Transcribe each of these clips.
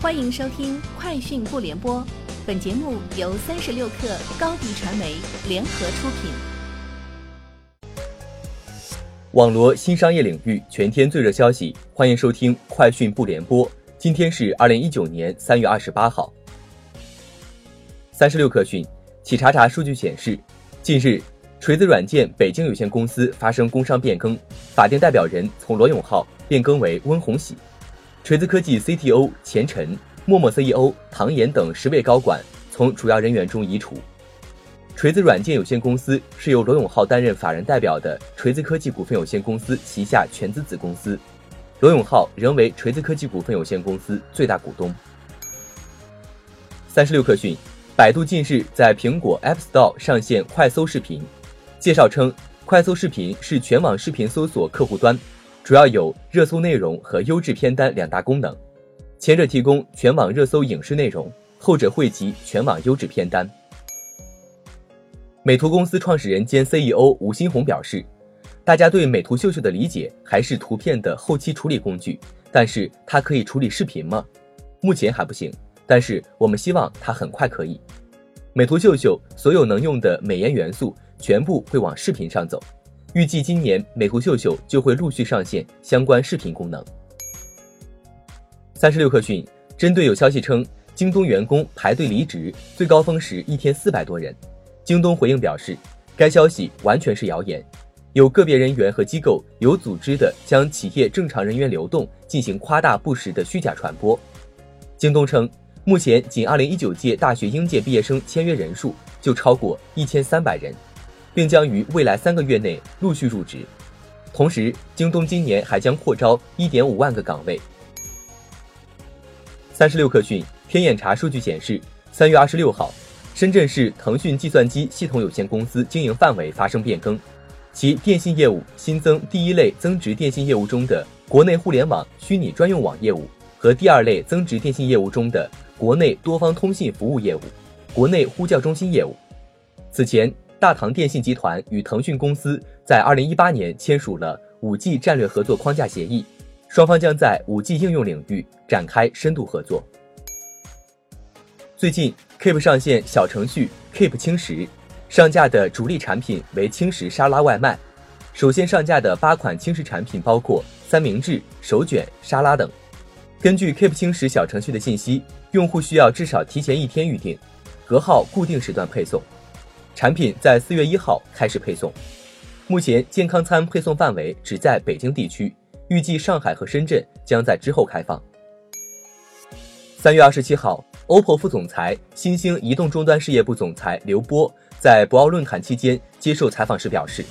欢迎收听《快讯不联播》，本节目由三十六克高低传媒联合出品。网罗新商业领域全天最热消息，欢迎收听《快讯不联播》。今天是二零一九年三月二十八号。三十六克讯，企查查数据显示，近日，锤子软件北京有限公司发生工商变更，法定代表人从罗永浩变更为温红喜。锤子科技 CTO 钱晨、陌陌 CEO 唐岩等十位高管从主要人员中移除。锤子软件有限公司是由罗永浩担任法人代表的锤子科技股份有限公司旗下全资子公司，罗永浩仍为锤子科技股份有限公司最大股东。三十六氪讯，百度近日在苹果 App Store 上线快搜视频，介绍称，快搜视频是全网视频搜索客户端。主要有热搜内容和优质片单两大功能，前者提供全网热搜影视内容，后者汇集全网优质片单。美图公司创始人兼 CEO 吴新红表示，大家对美图秀秀的理解还是图片的后期处理工具，但是它可以处理视频吗？目前还不行，但是我们希望它很快可以。美图秀秀所有能用的美颜元素全部会往视频上走。预计今年美图秀秀就会陆续上线相关视频功能。三十六氪讯，针对有消息称京东员工排队离职，最高峰时一天四百多人，京东回应表示，该消息完全是谣言，有个别人员和机构有组织的将企业正常人员流动进行夸大不实的虚假传播。京东称，目前仅二零一九届大学应届毕业生签约人数就超过一千三百人。并将于未来三个月内陆续入职。同时，京东今年还将扩招一点五万个岗位。三十六氪讯，天眼查数据显示，三月二十六号，深圳市腾讯计算机系统有限公司经营范围发生变更，其电信业务新增第一类增值电信业务中的国内互联网虚拟专用网业务和第二类增值电信业务中的国内多方通信服务业务、国内呼叫中心业务。此前。大唐电信集团与腾讯公司在二零一八年签署了五 G 战略合作框架协议，双方将在五 G 应用领域展开深度合作。最近，Keep 上线小程序 Keep 轻食，上架的主力产品为轻食沙拉外卖。首先上架的八款轻食产品包括三明治、手卷、沙拉等。根据 Keep 轻食小程序的信息，用户需要至少提前一天预订，隔号固定时段配送。产品在四月一号开始配送，目前健康餐配送范围只在北京地区，预计上海和深圳将在之后开放。三月二十七号，OPPO 副总裁、新兴移动终端事业部总裁刘波在博鳌论坛期间接受采访时表示，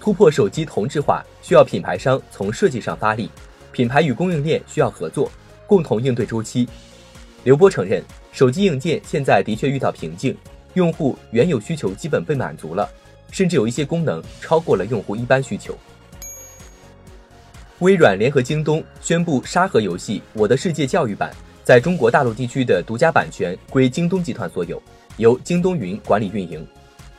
突破手机同质化需要品牌商从设计上发力，品牌与供应链需要合作，共同应对周期。刘波承认，手机硬件现在的确遇到瓶颈。用户原有需求基本被满足了，甚至有一些功能超过了用户一般需求。微软联合京东宣布，沙盒游戏《我的世界》教育版在中国大陆地区的独家版权归京东集团所有，由京东云管理运营。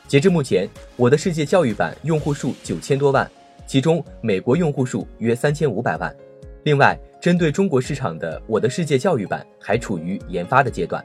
截至目前，《我的世界》教育版用户数九千多万，其中美国用户数约三千五百万。另外，针对中国市场的《我的世界》教育版还处于研发的阶段。